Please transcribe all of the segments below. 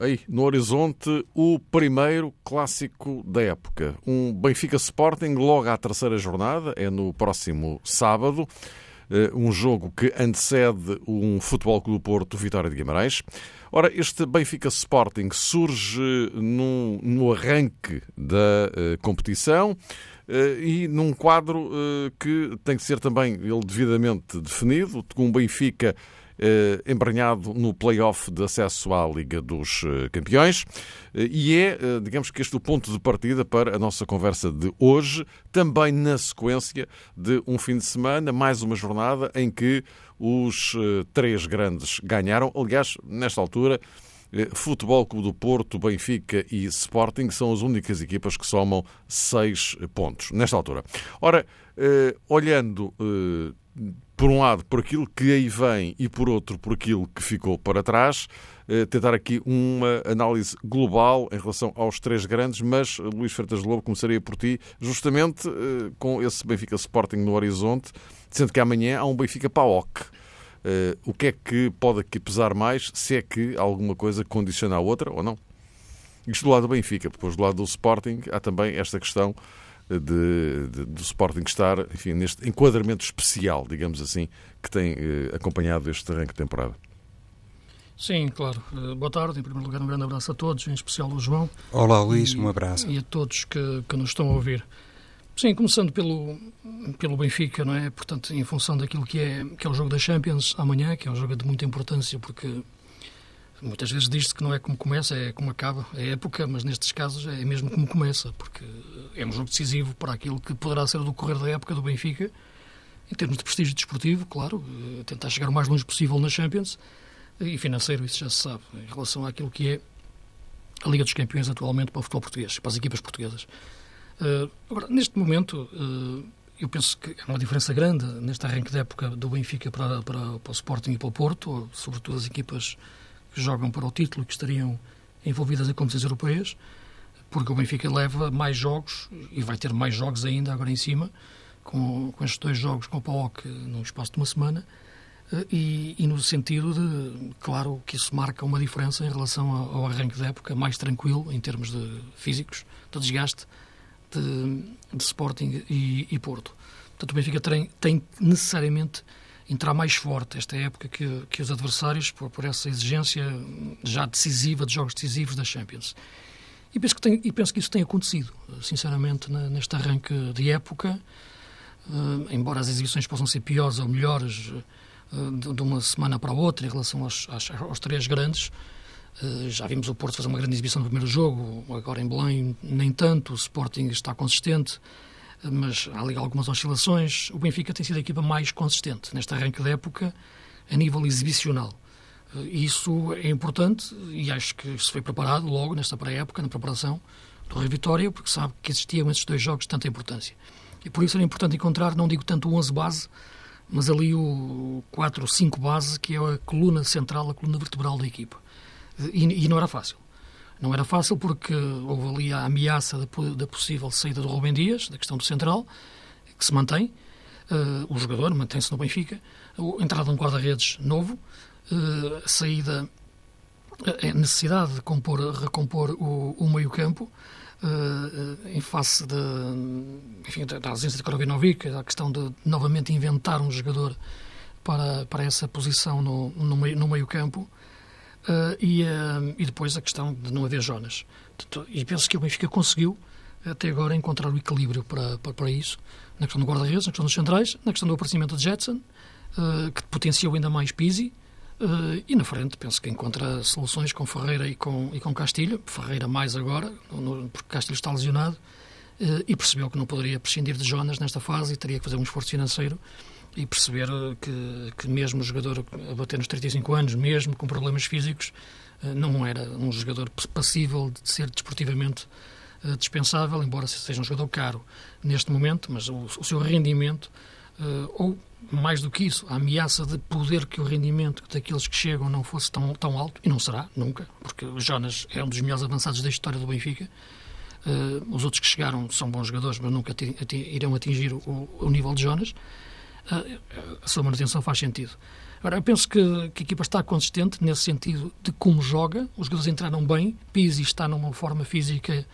aí no horizonte, o primeiro clássico da época. Um Benfica Sporting logo à terceira jornada, é no próximo sábado. Eh, um jogo que antecede um Futebol Clube do Porto Vitória de Guimarães. Ora, este Benfica Sporting surge no, arranque da uh, competição. Eh, e num quadro eh, que tem que ser também ele devidamente definido, com o Benfica embranhado no play-off de acesso à Liga dos Campeões. E é, digamos que este o ponto de partida para a nossa conversa de hoje, também na sequência de um fim de semana, mais uma jornada em que os três grandes ganharam. Aliás, nesta altura, eh, Futebol Clube do Porto, Benfica e Sporting são as únicas equipas que somam seis pontos nesta altura. Ora, eh, olhando eh, por um lado por aquilo que aí vem e por outro por aquilo que ficou para trás, tentar aqui uma análise global em relação aos três grandes, mas Luís Freitas Lobo começaria por ti, justamente com esse Benfica Sporting no horizonte, sendo que amanhã há um Benfica PAOC. O que é que pode aqui pesar mais, se é que alguma coisa condiciona a outra ou não? Isto do lado do Benfica, depois do lado do Sporting há também esta questão de, de, do Sporting estar, enfim, neste enquadramento especial, digamos assim, que tem uh, acompanhado este arranque de temporada. Sim, claro. Uh, boa tarde. Em primeiro lugar, um grande abraço a todos, em especial ao João. Olá, Luís, e, um abraço. E a todos que, que nos estão a ouvir. Sim, começando pelo, pelo Benfica, não é? Portanto, em função daquilo que é, que é o jogo da Champions amanhã, que é um jogo de muita importância, porque muitas vezes diz-se que não é como começa, é como acaba, é época, mas nestes casos é mesmo como começa, porque é um jogo decisivo para aquilo que poderá ser o decorrer da época do Benfica, em termos de prestígio desportivo, claro, eh, tentar chegar o mais longe possível na Champions, e financeiro, isso já se sabe, em relação àquilo que é a Liga dos Campeões atualmente para o futebol português, para as equipas portuguesas. Uh, agora, neste momento, uh, eu penso que há uma diferença grande neste arranque de época do Benfica para, para, para o Sporting e para o Porto, sobretudo as equipas que jogam para o título que estariam envolvidas em competições europeias, porque o Benfica leva mais jogos e vai ter mais jogos ainda agora em cima, com, com estes dois jogos com o PAOC num espaço de uma semana, uh, e, e, no sentido de, claro, que isso marca uma diferença em relação ao, arranque de época, mais tranquilo em termos de físicos, de desgaste, de, de Sporting e, e, Porto. Portanto, o Benfica tem, tem necessariamente entrar mais forte esta época que, que os adversários, por, por essa exigência já decisiva de jogos decisivos da Champions. E penso que, tem, e penso que isso tem acontecido, sinceramente, na, neste arranque de época. Uh, embora as exibições possam ser piores ou melhores uh, de, de, uma semana para a outra em relação aos, aos, aos três grandes, eh, já vimos o Porto fazer uma grande exibição no primeiro jogo, agora em Belém nem tanto, o Sporting está consistente, mas há ali algumas oscilações. O Benfica tem sido a equipa mais consistente neste arranque da época a nível exibicional. Eh, isso é importante e acho que se foi preparado logo nesta pré-época, na preparação do Rio Vitória, porque sabe que existiam esses dois jogos de tanta importância. E por isso era importante encontrar, não digo tanto o 11 base, mas ali o 4 ou 5 base, que é a coluna central, a coluna vertebral da equipa. E, e, não era fácil. Não era fácil porque houve ali a ameaça da, possível saída do Rubem Dias, da questão do Central, que se mantém. Uh, o jogador mantém-se no Benfica. A entrada de um guarda-redes novo. Uh, a saída, a necessidade de compor, recompor o, o meio-campo. Uh, em face de, enfim, da ausência de Korovinovic, a questão de novamente inventar um jogador para, para essa posição no, no meio-campo. Meio Uh, e, uh, e, depois a questão de não haver Jonas. E penso que o Benfica conseguiu, até agora, encontrar o equilíbrio para, para, para isso, na questão do guarda-redes, na questão dos centrais, na questão do aparecimento de Jetson, uh, que potenciou ainda mais Pizzi, e na frente penso que encontra soluções com Ferreira e com, e com Castilho, Ferreira mais agora, no, porque Castilho está lesionado, e percebeu que não poderia prescindir de Jonas nesta fase e teria que fazer um esforço financeiro e perceber que, que mesmo o jogador a bater nos 35 anos, mesmo com problemas físicos, eh, não era um jogador passível de ser desportivamente eh, dispensável, embora seja um jogador caro neste momento, mas o, o seu rendimento, eh, ou mais do que isso, a ameaça de poder que o rendimento daqueles que chegam não fosse tão, tão alto, e não será, nunca, porque o Jonas é um dos melhores avançados da história do Benfica, os outros que chegaram são bons jogadores, mas nunca irão atingir o, o, nível de Jonas. A sua manutenção faz sentido. Agora, eu penso que, que, a equipa está consistente nesse sentido de como joga. Os jogadores entraram bem. Pizzi está numa forma física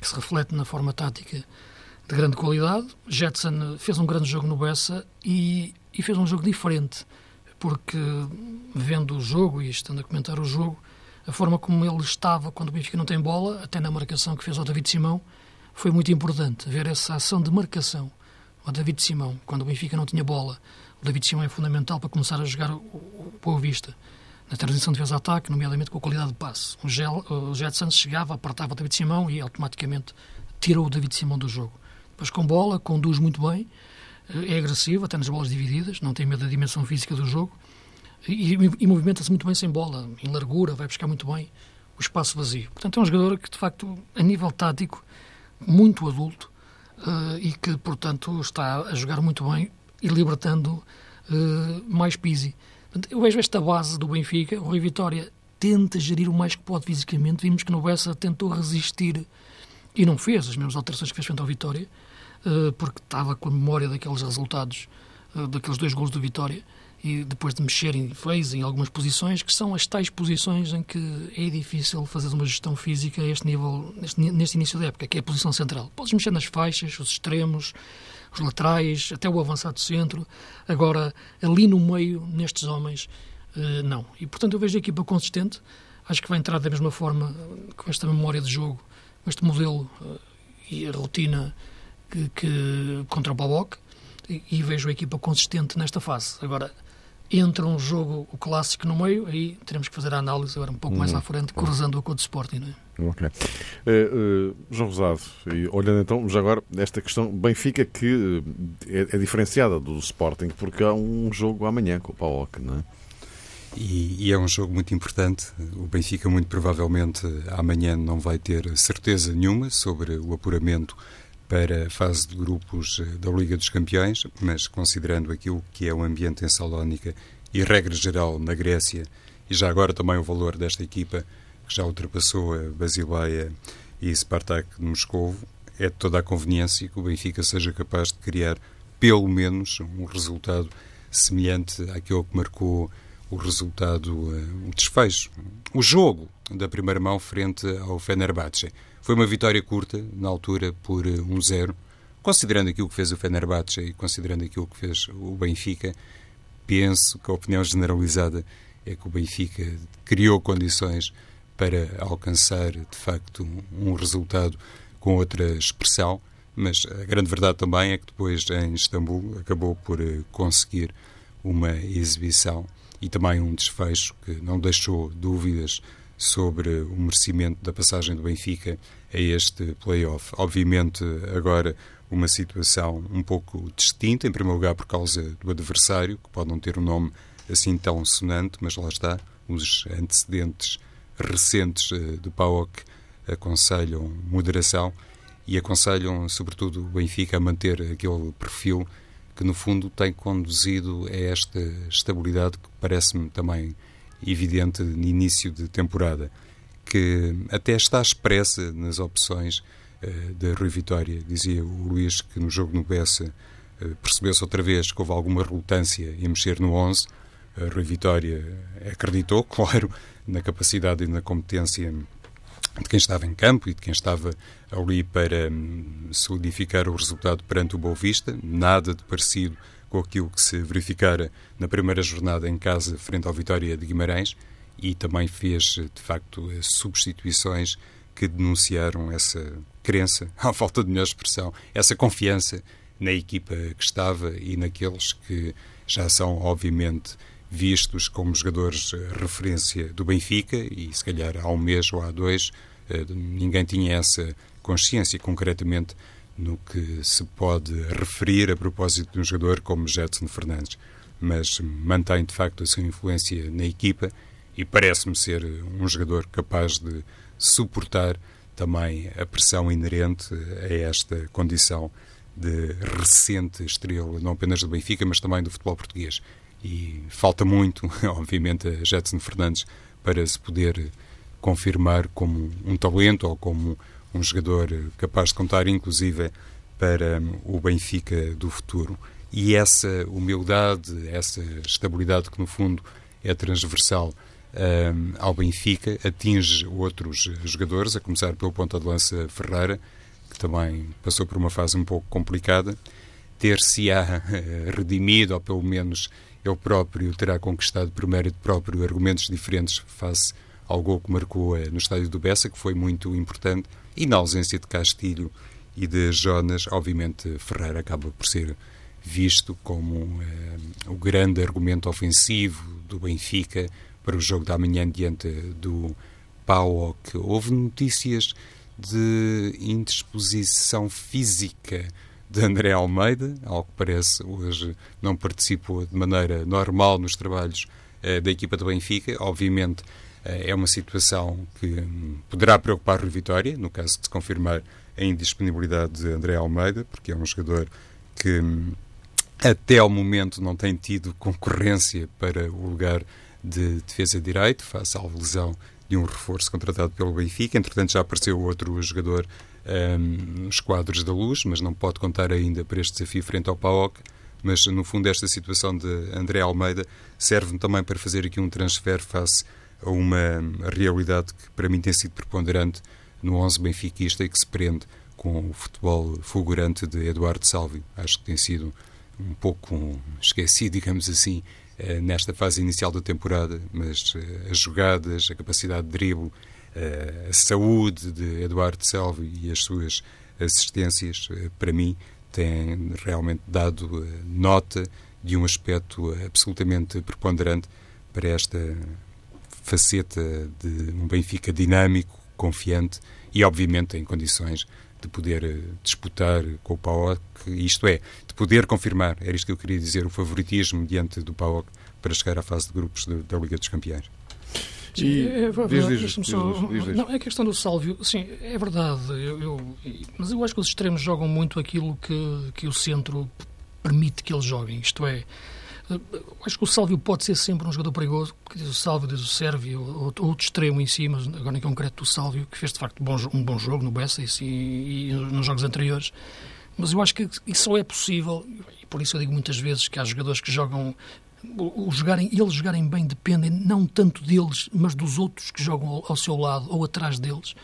que se reflete na forma tática de grande qualidade. Jetson fez um grande jogo no Bessa e, e fez um jogo diferente, porque vendo o jogo e estando a comentar o jogo, a forma como ele estava quando o Benfica não tem bola, até na marcação que fez ao David Simão, foi muito importante ver essa ação de marcação ao David Simão, quando o Benfica não tinha bola. O David Simão é fundamental para começar a jogar o, Boa Vista na transição de defesa-ataque, nomeadamente com a qualidade de passe. O, Gel, o Jetson chegava, apertava o David Simão e automaticamente tirou o David Simão do jogo. Depois com bola, conduz muito bem, é agressivo, até nas bolas divididas, não tem medo da dimensão física do jogo e, e movimenta-se muito bem sem bola, em largura, vai buscar muito bem o espaço vazio. Portanto, é um jogador que, de facto, a nível tático, muito adulto e que, portanto, está a jogar muito bem e libertando uh, mais Pizzi. Eu vejo esta base do Benfica, o Rui Vitória tenta gerir o mais que pode fisicamente, vimos que no Bessa tentou resistir e não fez as mesmas alterações que fez frente ao Vitória, uh, porque estava com a memória daqueles resultados, daqueles dois gols do Vitória, e depois de mexerem fez em algumas posições que são as tais posições em que é difícil fazer uma gestão física a este nível, neste, neste início da época, que é a posição central. Podes mexer nas faixas, os extremos, os laterais, até o avançado centro. Agora, ali no meio, nestes homens, eh, não. E, portanto, eu vejo a equipa consistente. Acho que vai entrar da mesma forma, com esta memória de jogo, com este modelo eh, e a rotina que, que contra o Baboc. E, e vejo a equipa consistente nesta fase. Agora, entra um jogo, o clássico, no meio, aí teremos que fazer a análise agora um pouco mais uhum. à frente, cruzando-o com o de Sporting. Não é? Ok. Uh, uh, João Rosado, e olhando então já agora esta questão, Benfica que eh, é, é, diferenciada do Sporting porque há um jogo amanhã com o PAOK, não é? E, e, é um jogo muito importante. O Benfica, muito provavelmente, amanhã não vai ter certeza nenhuma sobre o apuramento para a fase de grupos eh, da Liga dos Campeões, mas considerando aquilo que é o ambiente em Salónica e regra geral na Grécia, e já agora também o valor desta equipa, que já ultrapassou a Basileia e Spartak de Moscou, é de toda a conveniência que o Benfica seja capaz de criar pelo menos um resultado semelhante àquele que marcou o resultado, eh, o desfecho, o jogo da primeira mão frente ao Fenerbahçe. Foi uma vitória curta, na altura, por 1-0. Eh, considerando aquilo que fez o Fenerbahçe e considerando aquilo que fez o Benfica, penso que a opinião generalizada é que o Benfica criou condições para alcançar, de facto, um resultado com outra expressão, mas a grande verdade também é que depois, em Istambul, acabou por eh, conseguir uma exibição e também um desfecho que não deixou dúvidas sobre o merecimento da passagem do Benfica a este play-off. Obviamente, agora uma situação um pouco distinta, em primeiro lugar por causa do adversário, que pode não ter um nome assim tão sonante, mas lá está, os antecedentes recentes eh, do PAOK aconselham moderação e aconselham, sobretudo, o Benfica a manter aquele perfil que, no fundo, tem conduzido a esta estabilidade que parece-me também evidente no início de temporada, que até está expressa nas opções uh, da Rui Vitória. Dizia o Luís que no jogo no Bessa uh, percebeu-se outra vez que houve alguma relutância em mexer no 11. A Rui Vitória acreditou, claro, na capacidade e na competência de quem estava em campo e de quem estava ali para um, solidificar o resultado perante o Boa Vista. Nada de parecido com aquilo que se verificara na primeira jornada em casa frente ao Vitória de Guimarães e também fez, de facto, substituições que denunciaram essa crença, à falta de melhor expressão, essa confiança na equipa que estava e naqueles que já são, obviamente, vistos como jogadores referência do Benfica e, se calhar, há um mês ou há dois, eh, ninguém tinha essa consciência, concretamente no que se pode referir a propósito de um jogador como Jetson Fernandes, mas mantém de facto a sua influência na equipa e parece-me ser um jogador capaz de suportar também a pressão inerente a esta condição de recente estrela, não apenas do Benfica, mas também do futebol português. E falta muito, obviamente, a Jetson Fernandes para se poder confirmar como um talento ou como um jogador capaz de contar, inclusive, para o Benfica do futuro. E essa humildade, essa estabilidade que, no fundo, é transversal um, ao Benfica, atinge outros jogadores, a começar pelo ponta de lança Ferreira, que também passou por uma fase um pouco complicada. Ter-se-á uh, redimido, ou pelo menos ele próprio terá conquistado por mérito próprio argumentos diferentes face ao gol que marcou uh, no estádio do Bessa, que foi muito importante, e na ausência de Castilho e de Jonas, obviamente Ferreira acaba por ser visto como uh, o grande argumento ofensivo do Benfica para o jogo da manhã diante do PAOK. Houve notícias de indisposição física de André Almeida, ao que parece hoje não participou de maneira normal nos trabalhos uh, da equipa do Benfica. Obviamente uh, é uma situação que um, poderá preocupar o Vitória, no caso de se confirmar a indisponibilidade de André Almeida, porque é um jogador que um, até ao momento não tem tido concorrência para o lugar de defesa de direito, face à lesão de um reforço contratado pelo Benfica. Entretanto, já apareceu outro jogador um, nos quadros da luz, mas não pode contar ainda para este desafio frente ao PAOK. Mas, no fundo, esta situação de André Almeida serve-me também para fazer aqui um transfer face a uma realidade que, para mim, tem sido preponderante no 11 benfiquista e que se prende com o futebol fulgurante de Eduardo Salvi. Acho que tem sido um pouco esquecido, digamos assim, eh, nesta fase inicial da temporada, mas eh, as jogadas, a capacidade de drible, a saúde de Eduardo Salvi e as suas assistências, para mim, têm realmente dado nota de um aspecto absolutamente preponderante para esta faceta de um Benfica dinâmico, confiante e, obviamente, em condições de poder eh, disputar com o PAOK, isto é, de poder confirmar, era isto que eu queria dizer, o favoritismo diante do PAOK para chegar à fase de grupos da Liga dos Campeões. Sim, é, é, diz, só, não, é a questão do Sálvio, sim, é verdade, eu, eu, mas eu acho que os extremos jogam muito aquilo que, que o centro permite que eles joguem, isto é, Acho que o Sálvio pode ser sempre um jogador perigoso, porque diz o Sálvio, diz o Sérvio, outro extremo em cima, agora em concreto o Sálvio, que fez de facto um bom jogo no Bessa e, e nos jogos anteriores. Mas eu acho que isso só é possível, e por isso eu digo muitas vezes que há jogadores que jogam o, jogarem, eles jogarem bem dependem não tanto deles, mas dos outros que jogam ao, seu lado ou atrás deles.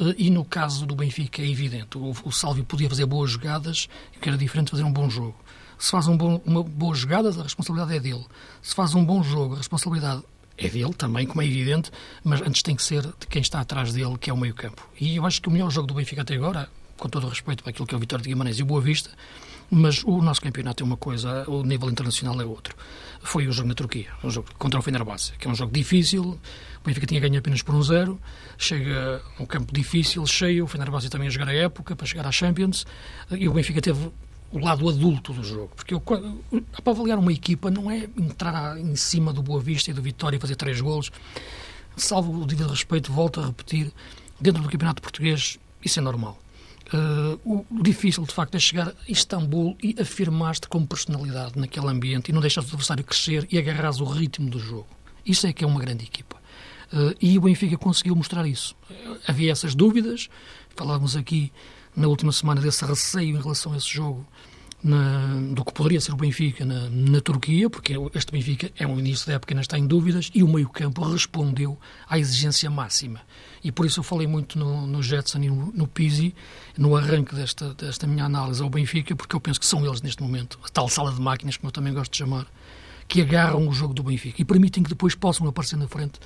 Uh, e no caso do Benfica é evidente, o, o Sálvio podia fazer boas jogadas, que era diferente fazer um bom jogo. Se faz um bom, uma boa jogada, a responsabilidade é dele. Se faz um bom jogo, a responsabilidade é dele também, como é evidente, mas antes tem que ser de quem está atrás dele, que é o meio-campo. E eu acho que o melhor jogo do Benfica até agora, com todo o respeito para aquilo que é o Vitória de Guimarães e o Boa Vista, mas o nosso campeonato é uma coisa, o nível internacional é outro. Foi o jogo na Turquia, um jogo contra o Fenerbahçe, que é um jogo difícil. O Benfica tinha ganho apenas por um zero. Chega um campo difícil, cheio. O Fenerbahçe também a jogar a época para chegar à Champions. E o Benfica teve o lado adulto do jogo. Porque eu, para avaliar uma equipa não é entrar em cima do Boa Vista e do Vitória e fazer três golos. Salvo o devido respeito, volto a repetir, dentro do Campeonato Português isso é normal. Uh, o difícil, de facto, é chegar a Istambul e afirmar-te como personalidade naquele ambiente e não deixar o adversário crescer e agarrar o ritmo do jogo. Isso é que é uma grande equipa. Uh, e o Benfica conseguiu mostrar isso. Havia essas dúvidas, falávamos aqui na última semana desse receio em relação a esse jogo na, do que poderia ser o Benfica na, na, Turquia, porque este Benfica é um início da época, ainda está em dúvidas, e o meio-campo respondeu à exigência máxima. E por isso eu falei muito no, no Jetson e no, no Pizzi, no arranque desta, desta minha análise ao Benfica, porque eu penso que são eles neste momento, a tal sala de máquinas, como eu também gosto de chamar, que agarram o jogo do Benfica e permitem que depois possam aparecer na frente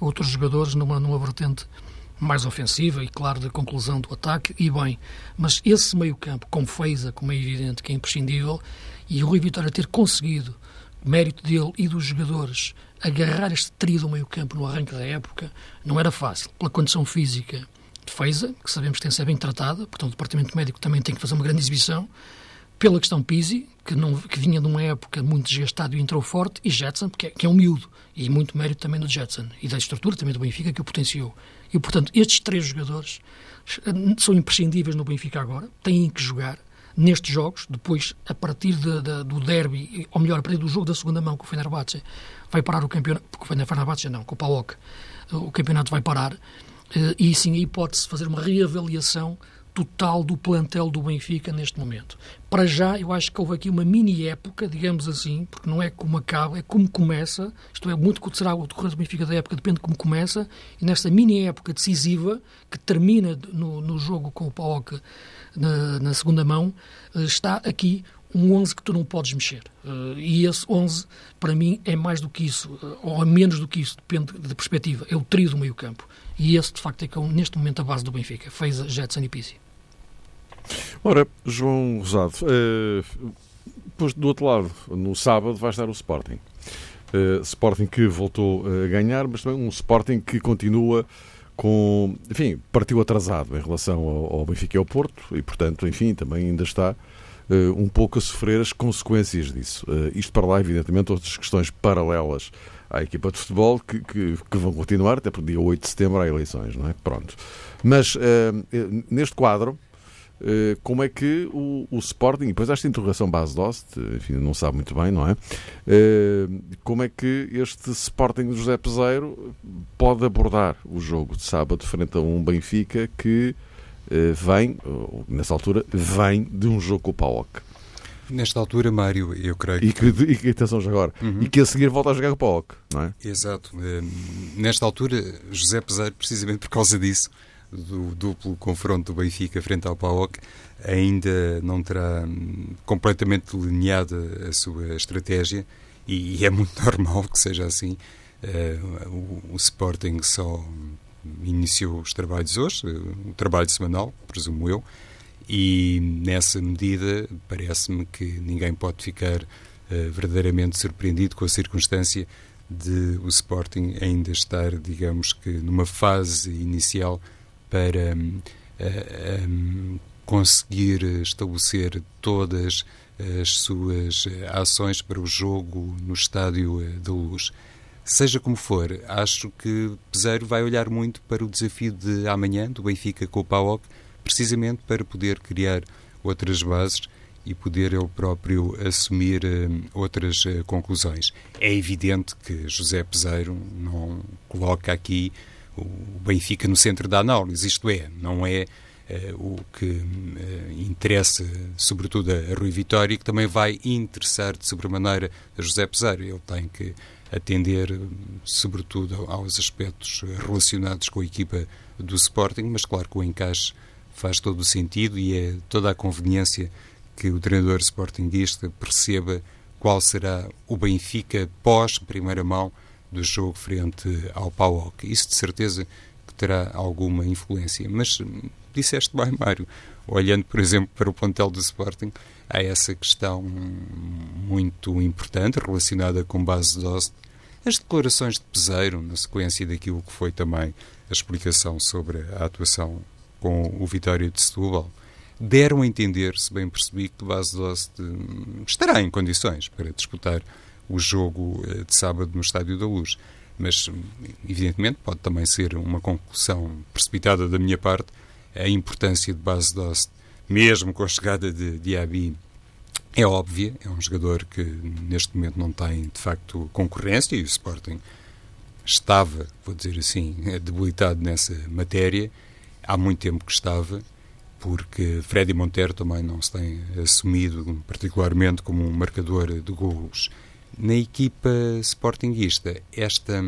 outros jogadores numa, numa vertente mais ofensiva e, claro, de conclusão do ataque, e bem. Mas esse meio-campo, com Feiza, como é evidente que é imprescindível, e o Rui Vitória ter conseguido, mérito dele e dos jogadores, agarrar este trio do meio-campo no arranque da época, não era fácil, pela condição física Feiza, que sabemos que tem que ser bem tratada, portanto o Departamento Médico também tem que fazer uma grande exibição, pela questão Pisi, que, não, que vinha de uma época muito desgastado e entrou forte, e Jetson, que é, que é um miúdo, e muito mérito também do Jetson, e da estrutura também do Benfica, que o potenciou. E, portanto, estes três jogadores eh, são imprescindíveis no Benfica agora, têm que jogar nestes jogos, depois, a partir de, de, do derby, ou melhor, a partir do jogo da segunda mão com o Fenerbahçe, vai parar o campeonato, porque o Fenerbahçe não, com o PAOK, o campeonato vai parar, eh, e sim aí pode-se fazer uma reavaliação total do plantel do Benfica neste momento. Para já, eu acho que houve aqui uma mini época, digamos assim, porque não é como acaba, é como começa. Isto é, muito que será o decorrer do Benfica da época, depende de como começa. E nesta mini época decisiva, que termina no, no jogo com o PAOK na, na segunda mão, eh, está aqui um 11 que tu não podes mexer. Uh, e esse 11, para mim, é mais do que isso, uh, ou é menos do que isso, depende da perspectiva. É o trio do meio campo. E esse, de facto, é que é, neste momento, a base do Benfica. Fez Jetson e Pizzi. Ora, João Rosado, depois do outro lado, no sábado, vai estar o Sporting. Uh, Sporting que voltou a ganhar, mas também um Sporting que continua com. Enfim, partiu atrasado em relação ao, Benfica e ao Porto e, portanto, enfim, também ainda está um pouco a sofrer as consequências disso. Isto para lá, evidentemente, outras questões paralelas à equipa de futebol que, que, que, vão continuar, até porque dia 8 de setembro há eleições, não é? Pronto. Mas neste quadro eh, como é que o, o Sporting, e depois esta interrogação base Dost, enfim, não sabe muito bem, não é? Eh, como é que este Sporting de José Peseiro pode abordar o jogo de sábado frente a um Benfica que eh, vem, nessa altura, vem de um jogo com o PAOK? Nesta altura, Mário, eu creio que... E que, e que atenção já agora, uhum. e que a seguir volta a jogar com o PAOK, não é? Exato. Nesta altura, José Peseiro, precisamente por causa disso, do duplo confronto do Benfica frente ao PAOK, ainda não terá hum, completamente delineada a sua estratégia e, é muito normal que seja assim. Uh, o, o, Sporting só iniciou os trabalhos hoje, o trabalho semanal, presumo eu, e nessa medida parece-me que ninguém pode ficar uh, verdadeiramente surpreendido com a circunstância de o Sporting ainda estar, digamos que, numa fase inicial para um, um, conseguir estabelecer todas as suas ações para o jogo no Estádio eh, da Luz. Seja como for, acho que Peseiro vai olhar muito para o desafio de amanhã, do Benfica com o PAOK, precisamente para poder criar outras bases e poder ele próprio assumir uh, outras uh, conclusões. É evidente que José Peseiro não coloca aqui o Benfica no centro da análise, isto é, não é uh, o que uh, interessa, sobretudo, a Rui Vitória, que também vai interessar de sobremaneira a José Peseiro. Ele tem que atender, sobretudo, aos aspectos relacionados com a equipa do Sporting, mas claro que o encaixe faz todo o sentido e é toda a conveniência que o treinador sportinguista perceba qual será o Benfica pós primeira mão do jogo frente ao PAOK. Isso de certeza que terá alguma influência. Mas disseste bem, Mário, olhando, por exemplo, para o plantel do Sporting, há essa questão muito importante relacionada com base de Ost. As declarações de Peseiro, na sequência daquilo que foi também a explicação sobre a atuação com o Vitória de Setúbal, deram a entender, se bem percebi, que Base de Ost estará em condições para disputar o jogo eh, de sábado no Estádio da Luz. Mas, evidentemente, pode também ser uma conclusão precipitada da minha parte a importância de base Dost, mesmo com a chegada de Diaby, é óbvia. É um jogador que neste momento não tem, de facto, concorrência e o Sporting estava, vou dizer assim, debilitado nessa matéria. Há muito tempo que estava, porque Freddy Montero também não se tem assumido particularmente como um marcador de golos na equipa sportinguista, esta,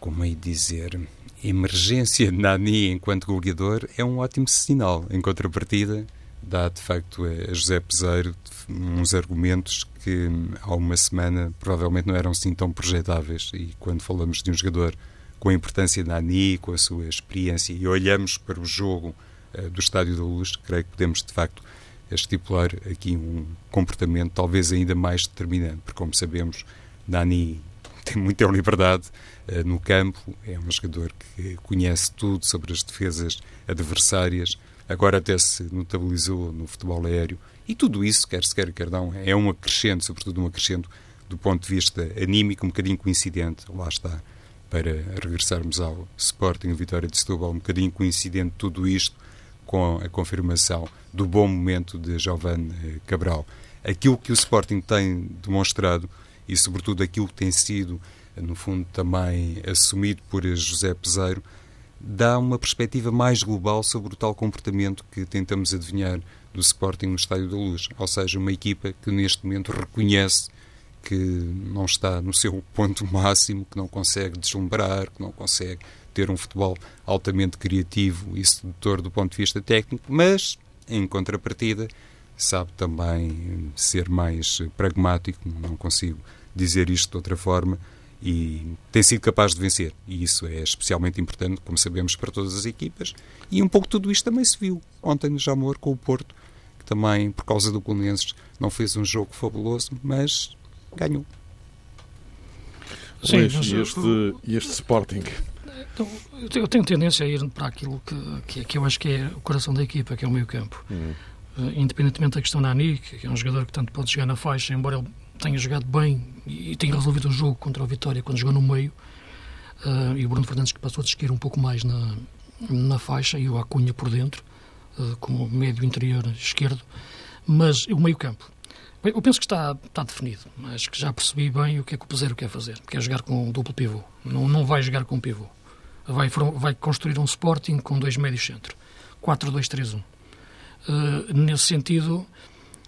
como é dizer, emergência de Nani enquanto goleador é um ótimo sinal. Em contrapartida, dá de facto a José Peseiro uns argumentos que há uma semana provavelmente não eram assim tão projetáveis. E quando falamos de um jogador com a importância de Nani, com a sua experiência, e olhamos para o jogo uh, do Estádio da Luz, creio que podemos de facto a estipular aqui um comportamento talvez ainda mais determinante, porque, como sabemos, Nani tem muita liberdade uh, no campo, é um jogador que conhece tudo sobre as defesas adversárias, agora até se notabilizou no futebol aéreo, e tudo isso, quer se quer, quer não, é um acrescento, sobretudo um acrescento do ponto de vista anímico, um bocadinho coincidente, lá está, para regressarmos ao Sporting Vitória de Setúbal, um bocadinho coincidente tudo isto com a confirmação do bom momento de Giovanni eh, Cabral. Aquilo que o Sporting tem demonstrado e, sobretudo, aquilo que tem sido, eh, no fundo, também assumido por José Peseiro, dá uma perspectiva mais global sobre o tal comportamento que tentamos adivinhar do Sporting no Estádio da Luz. Ou seja, uma equipa que neste momento reconhece que não está no seu ponto máximo, que não consegue deslumbrar, que não consegue ter um futebol altamente criativo e sedutor do ponto de vista técnico, mas, em contrapartida, sabe também ser mais pragmático, não consigo dizer isto de outra forma, e tem sido capaz de vencer. E isso é especialmente importante, como sabemos, para todas as equipas. E um pouco tudo isto também se viu ontem no Jamor com o Porto, que também, por causa do Belenenses, não fez um jogo fabuloso, mas ganhou. Sim, e este, este Sporting? Então, eu tenho tendência a ir para aquilo que, que, que, eu acho que é o coração da equipa, que é o meio campo. Uhum. Uh, independentemente da questão da Ani, que é um jogador que tanto pode jogar na faixa, embora ele tenha jogado bem e tenha resolvido o jogo contra o Vitória quando jogou no meio, uh, e o Bruno Fernandes que passou a desquir um pouco mais na, na faixa e o Acunha por dentro, uh, como médio interior esquerdo, mas o meio campo. Eu penso que está, está definido. Acho que já percebi bem o que é que o Peseiro quer fazer. Quer jogar com um duplo pivô. Não, não vai jogar com um pivô. Vai, vai construir um Sporting com dois médios centro. 4-2-3-1. Uh, nesse sentido,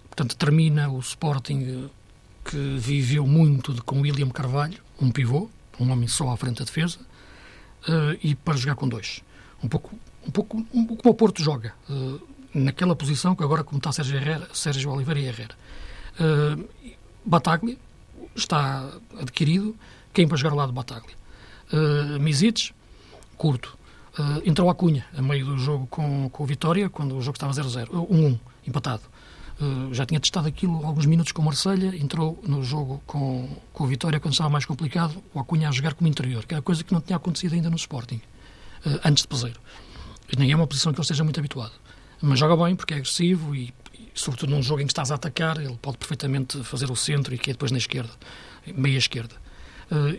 portanto, termina o Sporting que viveu muito de, com William Carvalho, um pivô, um homem só à frente da defesa, uh, e para jogar com dois. Um pouco, um pouco um, como o Porto joga, uh, naquela posição que agora como está Sérgio, Herrera, Sérgio Oliveira e Herrera. Uh, Bataglia está adquirido. Quem para jogar ao lado de Bataglia? Uh, curto. Uh, entrou a Cunha a meio do jogo com, com o Vitória, quando o jogo estava 0-0, 1-1, empatado. Uh, já tinha testado aquilo alguns minutos com o Marselha, entrou no jogo com, com o Vitória quando estava mais complicado, o Acunha a jogar como interior, que era coisa que não tinha acontecido ainda no Sporting, uh, antes de Peseiro. Nem é uma posição que ele esteja muito habituado. Mas joga bem porque é agressivo e sobretudo num jogo em que estás a atacar, ele pode perfeitamente fazer o centro e que é depois na esquerda, meia esquerda.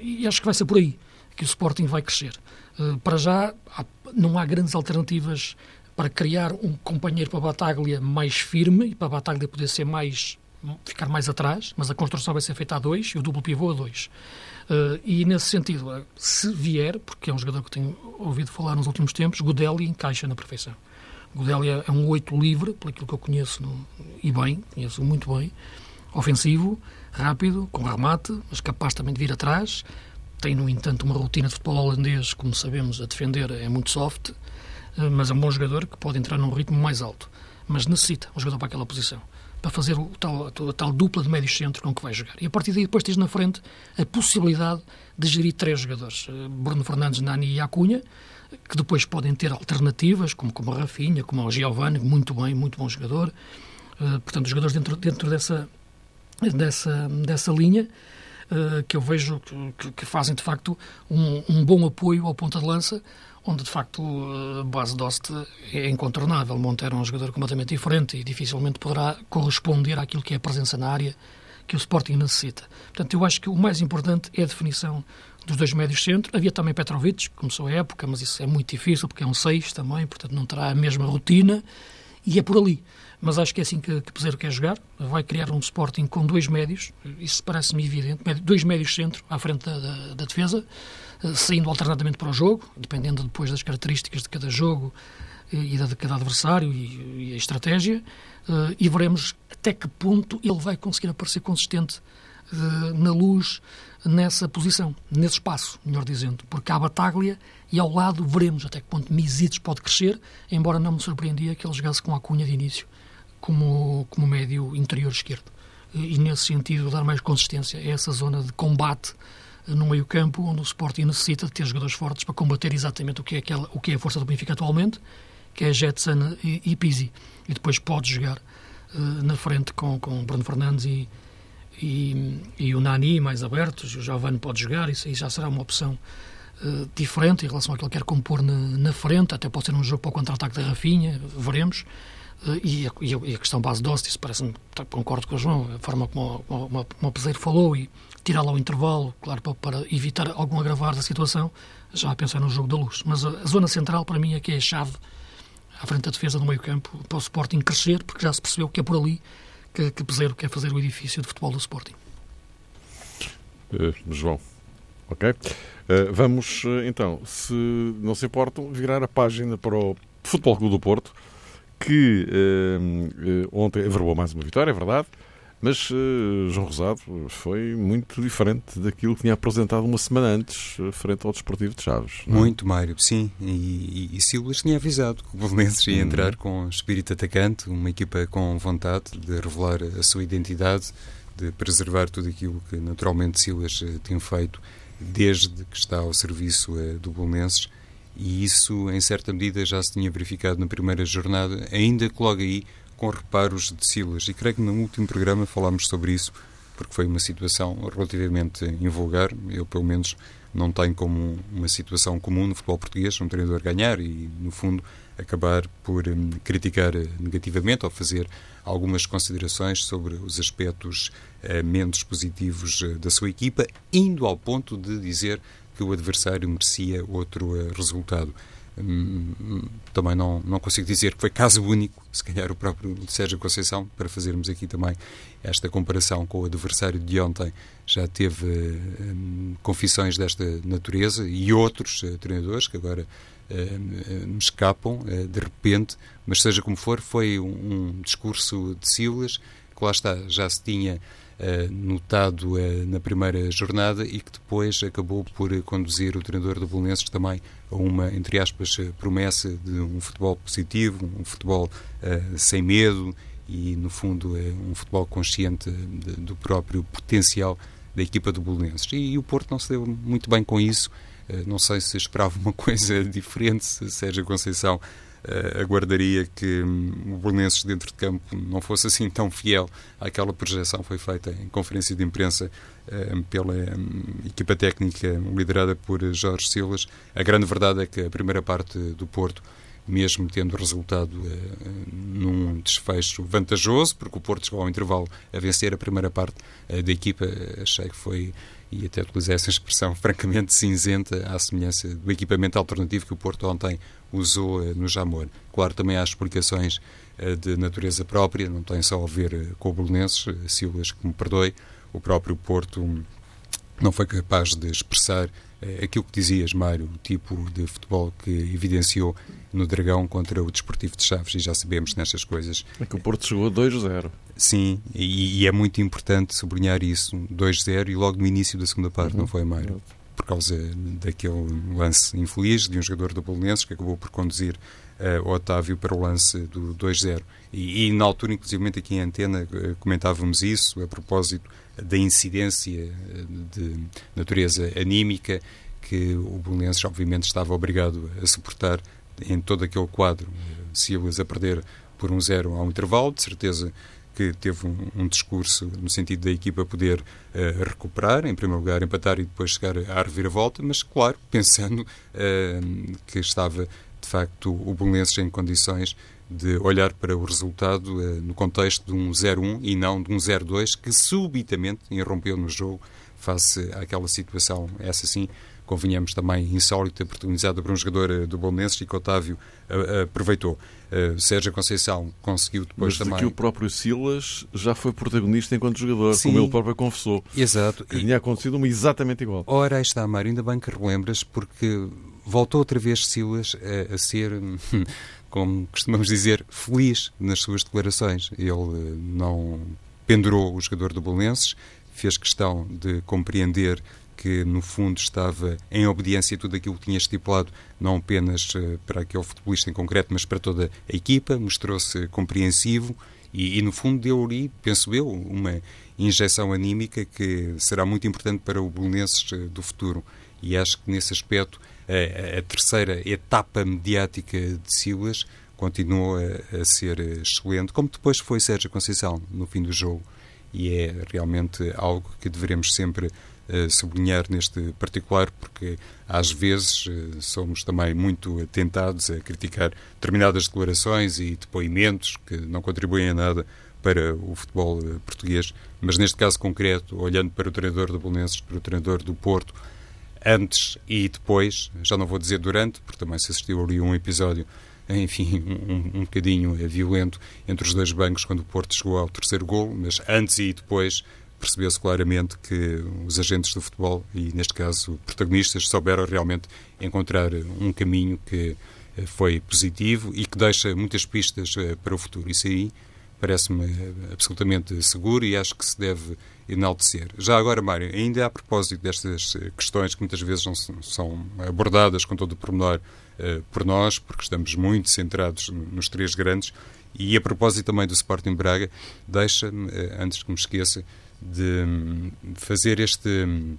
E acho que vai ser por aí que o Sporting vai crescer. Uh, para já, não há grandes alternativas para criar um companheiro para a Bataglia mais firme e para a Bataglia poder ser mais ficar mais atrás, mas a construção vai ser feita a dois e o duplo pivô a dois. Uh, e nesse sentido, se vier, porque é um jogador que tenho ouvido falar nos últimos tempos, Godelli encaixa na perfeição. Godélia é um oito livre, aquilo que eu conheço, no, e bem, conheço muito bem. Ofensivo, rápido, com remate, mas capaz também de vir atrás. Tem, no entanto, uma rotina de futebol holandês, como sabemos, a defender é muito soft, eh, mas é um bom jogador que pode entrar num ritmo mais alto. Mas necessita um jogador para aquela posição, para fazer o tal, a tal dupla de médio centro com que vai jogar. E a partir daí depois tens na frente a possibilidade de gerir três jogadores. Eh, Bruno Fernandes, Nani e Acunha, que depois podem ter alternativas, como, como a Rafinha, como o Giovanni, muito bem, muito bom jogador. Uh, portanto, os jogadores dentro, dentro dessa, dessa, dessa linha uh, que eu vejo que, que, fazem, de facto, um, um, bom apoio ao ponta de lança, onde, de facto, a uh, base Dost é incontornável. Montero é um jogador completamente diferente e dificilmente poderá corresponder àquilo que é a presença na área que o Sporting necessita. Portanto, eu acho que o mais importante é a definição dos dois médios centro. Havia também Petrovic, começou a época, mas isso é muito difícil porque é um 6 também, portanto não terá a mesma rotina e é por ali. Mas acho que é assim que, que Peseiro quer jogar. Vai criar um Sporting com dois médios, isso parece-me evidente, dois médios centro à frente da, da, da, defesa, eh, saindo alternadamente para o jogo, dependendo depois das características de cada jogo e de cada adversário e, e a estratégia, eh, e veremos até que ponto ele vai conseguir aparecer consistente eh, na luz nessa posição, nesse espaço, melhor dizendo, porque há Bataglia e ao lado veremos até que ponto Misites pode crescer, embora não me surpreendia que ele jogasse com a cunha de início como, como médio interior esquerdo. E, nesse sentido, dar mais consistência a essa zona de combate eh, no meio campo, onde o Sporting necessita de ter jogadores fortes para combater exatamente o que é, aquela, o que é a força do Benfica atualmente, que é Jetson e, e Pizzi. E depois pode jogar uh, na frente com, com Bruno Fernandes e, e, e o Nani mais abertos, o Giovanni pode jogar, isso aí já será uma opção uh, diferente em relação àquilo que quer compor na, na, frente, até pode ser um jogo para o contra-ataque da Rafinha, veremos. Uh, e, a, e, a, questão base doce, isso parece-me, tá, concordo com o João, a forma como o, o, o Peseiro falou e tirar lá o intervalo, claro, para, evitar algum agravar da situação, já a pensar no jogo da luz. Mas a, a zona central, para mim, é que é a chave à frente da defesa do meio campo para o Sporting crescer, porque já se percebeu que é por ali que, que Peseiro quer fazer o edifício de futebol do Sporting. Uh, João, ok? Uh, vamos, então, se não se importam, virar a página para o Futebol Clube do Porto, que ontem averbou mais uma vitória, é verdade, mas uh, João Rosado foi muito diferente daquilo que tinha apresentado uma semana antes, uh, frente ao Desportivo de Chaves. Não? É? Muito, Mário, sim. E, e, e Silvas tinha avisado que o Belenenses ia uhum. entrar com espírito atacante, uma equipa com vontade de revelar a sua identidade, de preservar tudo aquilo que naturalmente Silas uh, tem feito desde que está ao serviço do Belenenses. E isso, em certa medida, já se tinha verificado na primeira jornada, ainda que logo aí com reparos de Silas. E creio que no último programa falámos sobre isso, porque foi uma situação relativamente invulgar. Eu, pelo menos, não tenho como uma situação comum no futebol português um treinador ganhar e, no fundo, acabar por um, criticar negativamente ou fazer algumas considerações sobre os aspectos uh, menos positivos uh, da sua equipa, indo ao ponto de dizer que o adversário merecia outro uh, resultado. Hum, também não, não consigo dizer que foi caso único, se calhar o próprio Sérgio Conceição, para fazermos aqui também esta comparação com o adversário de ontem, já teve hum, confissões desta natureza e outros uh, treinadores que agora uh, me escapam uh, de repente, mas seja como for, foi um, um discurso de Silas que lá está, já se tinha eh, notado uh, na primeira jornada e que depois acabou por conduzir o treinador do Bolonenses também a uma, entre aspas, promessa de um futebol positivo, um futebol sem medo e, no fundo, um futebol consciente do próprio potencial da equipa do Bolonenses. E, o Porto não se deu muito bem com isso. não sei se esperava uma coisa diferente, se Sérgio Conceição aguardaria que um, o Belenenses dentro de campo não fosse assim tão fiel àquela projeção que foi feita em conferência de imprensa uh, pela um, equipa técnica liderada por Jorge Silas. A grande verdade é que a primeira parte do Porto mesmo tendo resultado uh, num desfecho vantajoso, porque o Porto chegou ao intervalo a vencer a primeira parte uh, da equipa, achei que foi e até utilizei essa expressão francamente cinzenta, à semelhança do equipamento alternativo que o Porto ontem usou eh, no Jamor. Claro, também há explicações eh, de natureza própria, não tem só a ver eh, com o Bolonenses, Silas que me perdoe, o próprio Porto não foi capaz de expressar aquilo que dizias, Mário, o tipo de futebol que evidenciou no Dragão contra o Desportivo de Chaves, e já sabemos nestas coisas. É que o Porto chegou a 2-0. Sim, e, e, é muito importante sublinhar isso. 2-0 e logo no início da segunda parte, uhum. não foi, Mário? Por causa daquele lance infeliz de um jogador do Bolonenses que acabou por conduzir uh, o Otávio para o lance do 2-0. E, e, na altura, inclusive aqui em antena, uh, comentávamos isso a propósito da incidência eh, de natureza anímica que o Bolonenses, obviamente, estava obrigado a suportar em todo aquele quadro. Silas a perder por um zero ao intervalo, de certeza que teve um, um, discurso no sentido da equipa poder uh, recuperar, em primeiro lugar empatar e depois chegar à reviravolta, mas claro, pensando uh, que estava de facto o Belenenses em condições de olhar para o resultado uh, no contexto de um 0-1 e não de um 0-2 que subitamente irrompeu no jogo face àquela situação, essa sim, convenhamos também insólita, protagonizada por um jogador do Bolonenses e que Otávio aproveitou. Uh, Sérgio Conceição conseguiu depois Mas também. que o próprio Silas já foi protagonista enquanto jogador, Sim, como ele próprio confessou. Exato. Que e... tinha acontecido uma exatamente igual. Ora, aí está, Mário, ainda bem que relembras, porque voltou outra vez Silas a, a ser, como costumamos dizer, feliz nas suas declarações. Ele eh, não pendurou o jogador do Belenenses, fez questão de compreender que no fundo estava em obediência a tudo aquilo que tinha estipulado, não apenas uh, para aquele futebolista em concreto, mas para toda a equipa, mostrou-se compreensivo e, e, no fundo deu ali, penso eu, uma injeção anímica que será muito importante para o Bolonenses uh, do futuro. E acho que nesse aspecto a, a terceira etapa mediática de Silas continuou a, a, ser excelente, como depois foi Sérgio Conceição no fim do jogo. E é realmente algo que devemos sempre uh, sublinhar neste particular, porque às vezes uh, somos também muito tentados a criticar determinadas declarações e depoimentos que não contribuem a nada para o futebol uh, português, mas neste caso concreto, olhando para o treinador do Bolonenses, para o treinador do Porto, antes e depois, já não vou dizer durante, porque também se assistiu ali um episódio enfim, um, um bocadinho violento entre os dois bancos quando o Porto chegou ao terceiro gol, mas antes e depois percebeu-se claramente que os agentes do futebol, e neste caso protagonistas, souberam realmente encontrar um caminho que eh, foi positivo e que deixa muitas pistas eh, para o futuro. Isso aí parece-me eh, absolutamente seguro e acho que se deve enaltecer. Já agora, Mário, ainda a propósito destas questões que muitas vezes não são abordadas com todo o pormenor uh, por nós, porque estamos muito centrados nos três grandes, e a propósito também do Sporting Braga, deixa-me, uh, antes que me esqueça, de um, fazer este um,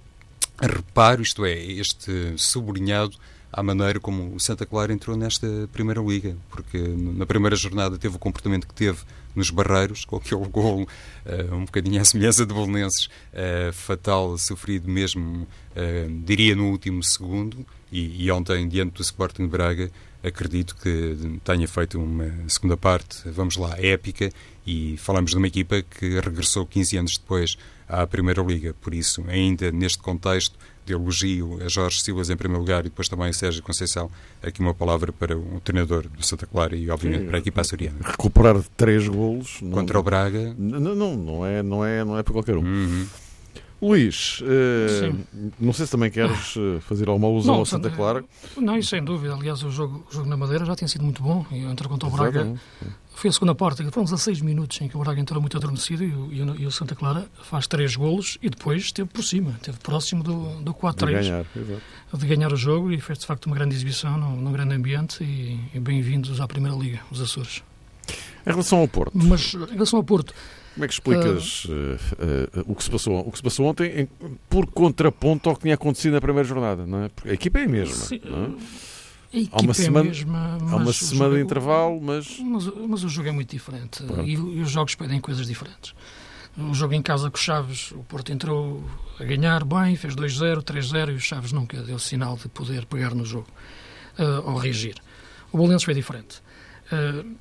reparo, isto é, este sublinhado à maneira como o Santa Clara entrou nesta Primeira Liga, porque na primeira jornada teve o comportamento que teve nos Barreiros, com aquele gol uh, um bocadinho à semelhança de Bolonenses, uh, fatal, sofrido mesmo, uh, diria, no último segundo, e, e, ontem, diante do Sporting de Braga, acredito que tenha feito uma segunda parte, vamos lá, épica, e falamos de uma equipa que regressou 15 anos depois à Primeira Liga, por isso, ainda neste contexto, de elogio a Jorge Silas em primeiro lugar e depois também a Sérgio Conceição. Aqui uma palavra para o treinador do Santa Clara e, obviamente, para a equipa açoriana. Recuperar três golos contra não, o Braga. Não, não, não, é, não, é, não é para qualquer um. Uhum. Luís, uh, não sei se também queres eh, fazer alguma alusão não, ao Santa Clara. Não, isso sem dúvida. Aliás, o jogo, o jogo na Madeira já tinha sido muito bom. E entre contra o Braga foi a segunda parte. Foram 16 minutos em que o Braga entrou muito adormecido e o, e o, Santa Clara faz três golos e depois esteve por cima, esteve próximo do, do 4-3. De ganhar, de ganhar o jogo e fez de facto uma grande exibição num, num grande ambiente e, e bem-vindos à Primeira Liga, os Açores. Em relação ao Porto. Mas em relação ao Porto. Como é que explicas uh, uh, uh, o, que se passou, o que se passou ontem em, por contraponto ao que tinha acontecido na primeira jornada? Não é? Porque a equipa é a mesma. Sim, é? há uma é semana, mesma, há uma semana jogo, de intervalo, mas... mas... mas. o jogo é muito diferente e, e, os jogos pedem coisas diferentes. O jogo em casa com o Chaves, o Porto entrou a ganhar bem, fez 2-0, 3-0 e o Chaves nunca deu sinal de poder pegar no jogo ou reagir. O Bolenses foi diferente. Uh,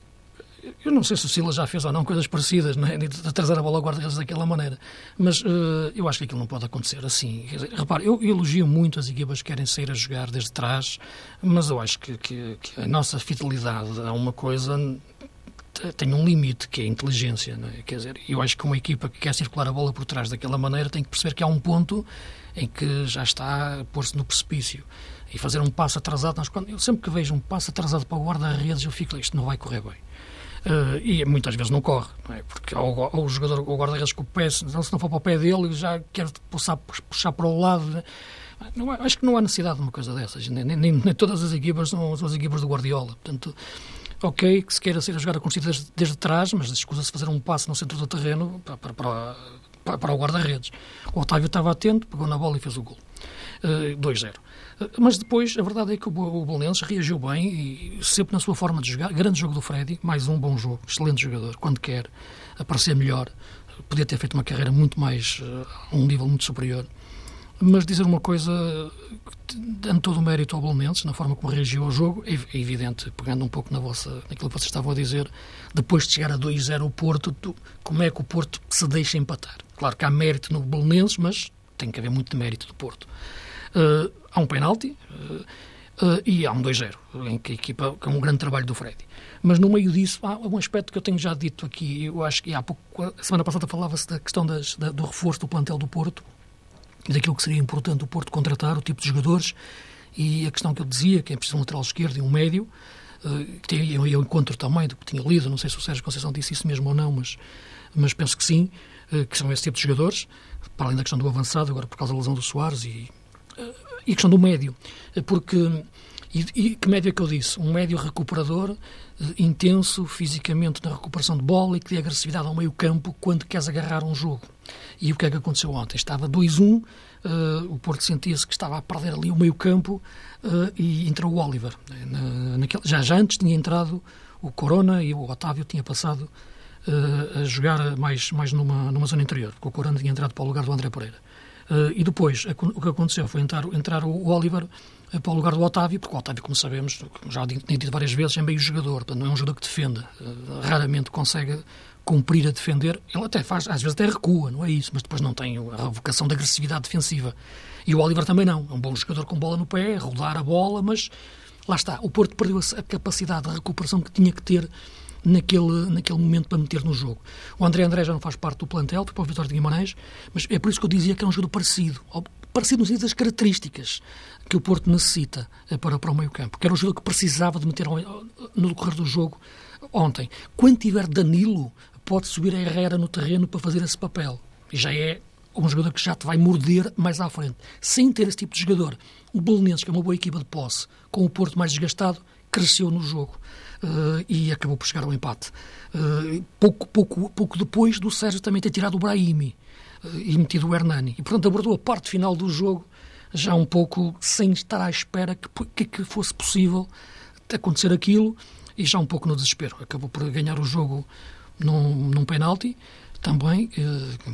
eu não sei se o Silas já fez ou não coisas parecidas, não é? de trazer a bola ao guarda-redes daquela maneira, mas uh, eu acho que aquilo não pode acontecer assim. repare, eu, elogio muito as equipas que querem sair a jogar desde trás, mas eu acho que, que, que a nossa fidelidade a uma coisa tem um limite, que é a inteligência. É? Quer dizer, eu acho que uma equipa que quer circular a bola por trás daquela maneira tem que perceber que há um ponto em que já está a pôr-se no precipício. E fazer um passo atrasado, nós, quando, eu sempre que vejo um passo atrasado para o guarda-redes, eu fico, isto não vai correr bem. Uh, e muitas vezes não corre, não é? porque ou, o jogador, o guarda-redes com o pé, se não for para o pé dele, já quer puxar, puxar para o lado. Né? Não, acho que não há necessidade de uma coisa dessas. Nem, nem, nem todas as equipas são, as equipas do Guardiola. Portanto, ok que se queira ser a jogar a construir desde, desde trás, mas escusa-se fazer um passo no centro do terreno para, para, para, para o guarda-redes. O Otávio estava atento, pegou na bola e fez o gol. Uh, 2-0. Mas depois, a verdade é que o Bolonenses reagiu bem e sempre na sua forma de jogar. Grande jogo do Freddy, mais um bom jogo, excelente jogador, quando quer aparecer melhor. Podia ter feito uma carreira muito mais, eh, a um nível muito superior. Mas dizer uma coisa, dando todo o mérito ao Bolonenses, na forma como reagiu ao jogo, é, é evidente, pegando um pouco na vossa, naquilo que vocês estavam a dizer, depois de chegar a 2-0 o Porto, como é que o Porto se deixa empatar? Claro que há mérito no Bolonenses, mas tem que haver muito de mérito do Porto. Uh, há um penalti uh, e há um 2-0, em que a equipa, que é um grande trabalho do Freddy. Mas no meio disso há um aspecto que eu tenho já dito aqui, eu acho que há pouco, a semana passada falava-se da questão das, da, do reforço do plantel do Porto, daquilo que seria importante o Porto contratar, o tipo de jogadores, e a questão que eu dizia, que é preciso um lateral esquerdo e um médio, que eu, eu encontro também do que tinha lido, não sei se o Sérgio Conceição disse isso mesmo ou não, mas, mas penso que sim, que são esse tipo de jogadores, para além da questão do avançado, agora por causa da lesão do Soares e e a questão do médio, porque e, e, que médio é que eu disse? Um médio recuperador, eh, intenso fisicamente na recuperação de bola e que dê agressividade ao meio campo quando queres agarrar um jogo. E o que é que aconteceu ontem? Estava 2-1, uh, eh, o Porto sentia-se que estava a perder ali o meio campo uh, e entrou o Oliver. Na, naquele, já, já antes tinha entrado o Corona e o Otávio tinha passado a jogar mais, mais numa, numa zona interior, porque o Corano tinha entrado para o lugar do André Pereira. Uh, e depois, o que aconteceu foi entrar, entrar o Oliver uh, para o lugar do Otávio, porque o Otávio, como sabemos, já tinha dito várias vezes, é meio jogador, portanto, não é um jogador que defende. raramente consegue cumprir a defender. Ele até faz, às vezes até recua, não é isso, mas depois não tem a vocação de agressividade defensiva. E o Oliver também não. É um bom jogador com bola no pé, rodar a bola, mas lá está. O Porto perdeu a capacidade de recuperação que tinha que ter naquele, naquele momento para meter no jogo. O André André já não faz parte do plantel, foi para o Vitória de Guimarães, mas é por isso que eu dizia que é um jogador parecido. Parecido no sentido das características que o Porto necessita eh, para, para o meio campo. Que era um jogador que precisava de meter no decorrer do jogo ontem. Quando tiver Danilo, pode subir a Herrera no terreno para fazer esse papel. E já é um jogador que já te vai morder mais à frente. Sem ter esse tipo de jogador, o Belenenses, que é uma boa equipa de posse, com o Porto mais desgastado, cresceu no jogo uh, e acabou por chegar ao empate. Uh, pouco, pouco, pouco depois do Sérgio também ter tirado o Brahimi uh, e metido o Hernani. E, portanto, abordou a parte final do jogo já um pouco sem estar à espera que, que, fosse possível acontecer aquilo e já um pouco no desespero. Acabou por ganhar o jogo num, num penalti também,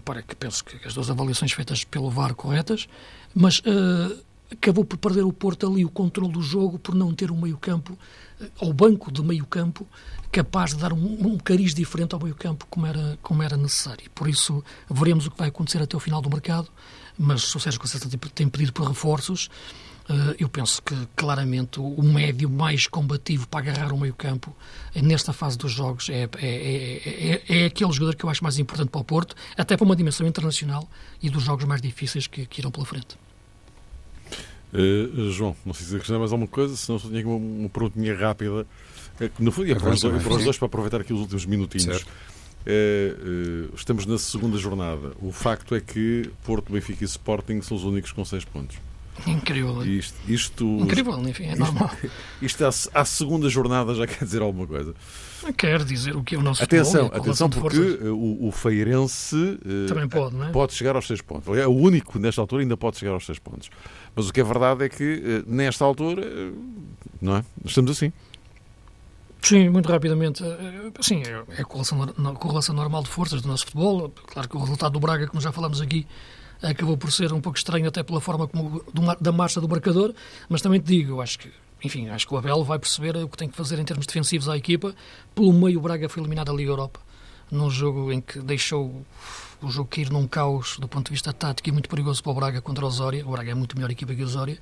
para que penso que as duas avaliações feitas pelo VAR corretas, mas eh, acabou por perder o Porto ali o controle do jogo por não ter um meio-campo, eh, ao banco de meio-campo, capaz de dar um, um cariz diferente ao meio-campo como era, como era necessário. Por isso, veremos o que vai acontecer até o final do mercado, mas o Sérgio Conceição tem pedido por reforços, eh, eu penso que claramente o médio mais combativo para agarrar o meio-campo nesta fase dos jogos é, é, é, é, aquele jogador que eu acho mais importante para o Porto, até para uma dimensão internacional e dos jogos mais difíceis que, que irão pela frente. Uh, João, não sei se acrescentar mais alguma coisa, senão só tinha uma, uma perguntinha rápida. No fundo, e para, os, para os dois, para aproveitar aqui os últimos minutinhos. Uh, estamos na segunda jornada. O facto é que Porto, Benfica e Sporting são os únicos com seis pontos. Incrível. Isto, isto, Incrível, enfim, é normal. Isto, isto à, à, segunda jornada já quer dizer alguma coisa. Quer dizer o que é o nosso Atenção, futebol, atenção porque o, o Feirense uh, também pode, não é? pode chegar aos seis pontos. É o único nesta altura ainda pode chegar aos seis pontos. Mas o que é verdade é que uh, nesta altura, uh, não é? Estamos assim. Sim, muito rapidamente. Sim, é, é a correlação, normal de forças do nosso futebol. Claro que o resultado do Braga, como já falamos aqui, acabou por ser um pouco estranho até pela forma como, da marcha do marcador, mas também te digo, eu acho que enfim, acho que o Abel vai perceber o que tem que fazer em termos defensivos à equipa. Pelo meio, o Braga foi eliminado da Liga Europa, num jogo em que deixou o jogo cair num caos do ponto de vista tático e muito perigoso para o Braga contra o Osória. O Braga é muito melhor equipa que o Osória.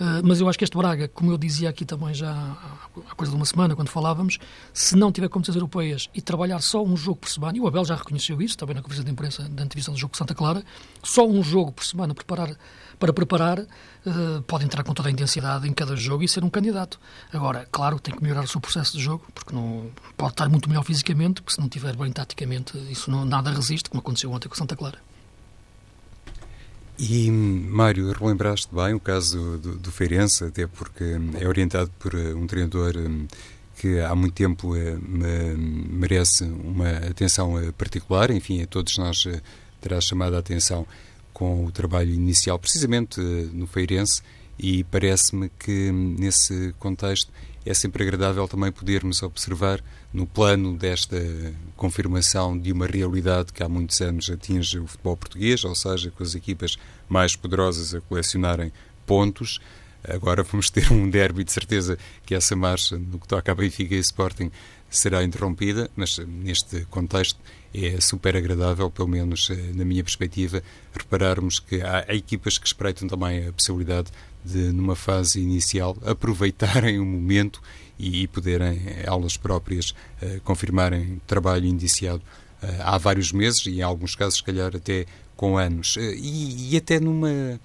Ah, mas eu acho que este Braga, como eu dizia aqui também já há coisa de uma semana, quando falávamos, se não tiver competições europeias e trabalhar só um jogo por semana, e o Abel já reconheceu isso, também na conferência de imprensa da antevisão do jogo de Santa Clara, só um jogo por semana preparar, para preparar, uh, pode entrar com toda a intensidade em cada jogo e ser um candidato. Agora, claro, tem que melhorar o seu processo de jogo, porque não pode estar muito melhor fisicamente, porque se não estiver bem taticamente, isso não, nada resiste, como aconteceu ontem com Santa Clara. E, Mário, relembraste bem o caso do, do Feirense, até porque é orientado por eh, um treinador hum, que há muito tempo eh, merece uma atenção eh, particular. Enfim, a todos nós terá chamado a atenção com o trabalho inicial, precisamente no Feirense, e parece-me que hum, nesse contexto é sempre agradável também podermos observar no plano desta confirmação de uma realidade que há muitos anos atinge o futebol português, ou seja, com as equipas mais poderosas a colecionarem pontos. Agora vamos ter um derby de certeza que essa marcha no que toca a Benfica e Sporting será interrompida, mas neste contexto é super agradável, pelo menos eh, na minha perspectiva, repararmos que há equipas que espreitam também a possibilidade de, numa fase inicial, aproveitarem o momento e, e poderem elas próprias uh, confirmarem trabalho indiciado há vários meses e, em alguns casos, se calhar até com anos. E, e, até numa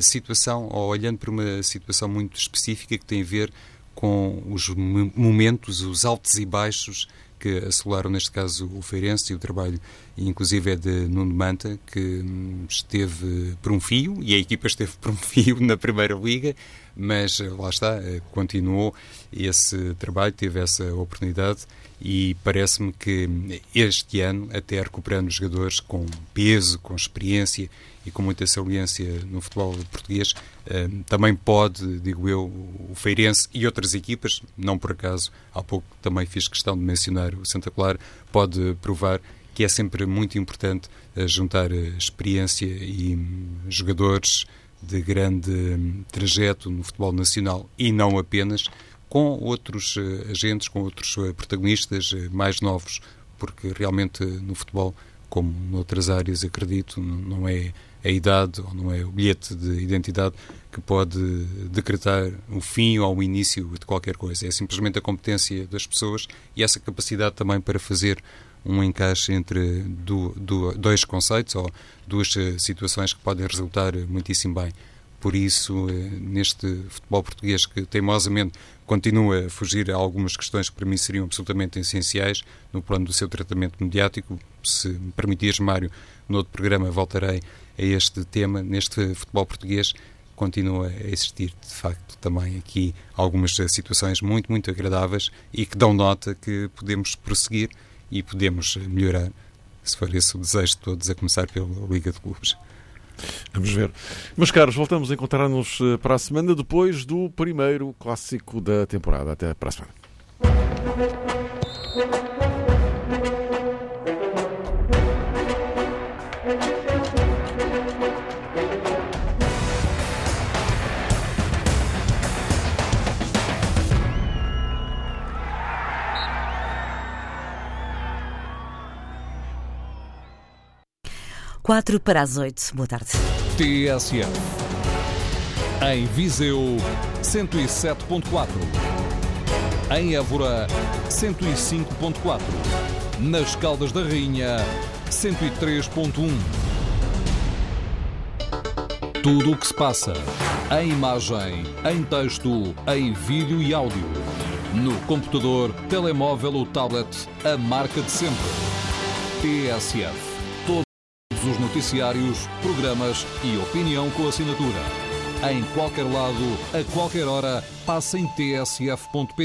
situação, ou olhando para uma situação muito específica que tem a ver com os momentos, os altos e baixos que assolaram, neste caso, o Feirense e o trabalho, inclusive, é de Nuno Manta, que hum, esteve por um fio, e a equipa esteve por um fio na Primeira Liga, mas eh, lá está, eh, continuou esse trabalho, teve essa oportunidade e parece-me que este ano, até recuperando jogadores com peso, com experiência e com muita saliência no futebol português, eh, também pode, digo eu, o Feirense e outras equipas, não por acaso, há pouco também fiz questão de mencionar. O Santa Clara pode provar que é sempre muito importante eh, juntar eh, experiência e hum, jogadores de grande hum, trajeto no futebol nacional e não apenas com outros uh, agentes, com outros protagonistas mais novos, porque realmente no futebol, como noutras áreas, acredito, não é a idade ou não é o bilhete de identidade que pode decretar o fim ou o início de qualquer coisa. É simplesmente a competência das pessoas e essa capacidade também para fazer um encaixe entre do, do, dois conceitos ou duas situações que podem resultar muitíssimo bem. Por isso, neste futebol português que teimosamente continua a fugir a algumas questões que para mim seriam absolutamente essenciais no plano do seu tratamento mediático. Se me permitires, Mário, no outro programa voltarei a este tema. Neste futebol português continua a existir, de facto, também aqui algumas situações muito, muito agradáveis e que dão nota que podemos prosseguir e podemos melhorar, se for esse o desejo de todos, a começar pela Liga de Clubes. Vamos ver. Meus caros, voltamos a encontrar-nos eh, para a semana depois do primeiro clássico da temporada. Até para a semana. Quatro para as oito. Boa tarde. TSF. Em Viseu, 107.4. Em Évora, 105.4. Nas Caldas da Rainha, 103.1. Tudo o que se passa, em imagem, em texto, em vídeo e áudio. No computador, telemóvel ou tablet, a marca de sempre. TSF os noticiários, programas e opinião com assinatura. Em qualquer lado, a qualquer hora, passe em tsf.pt.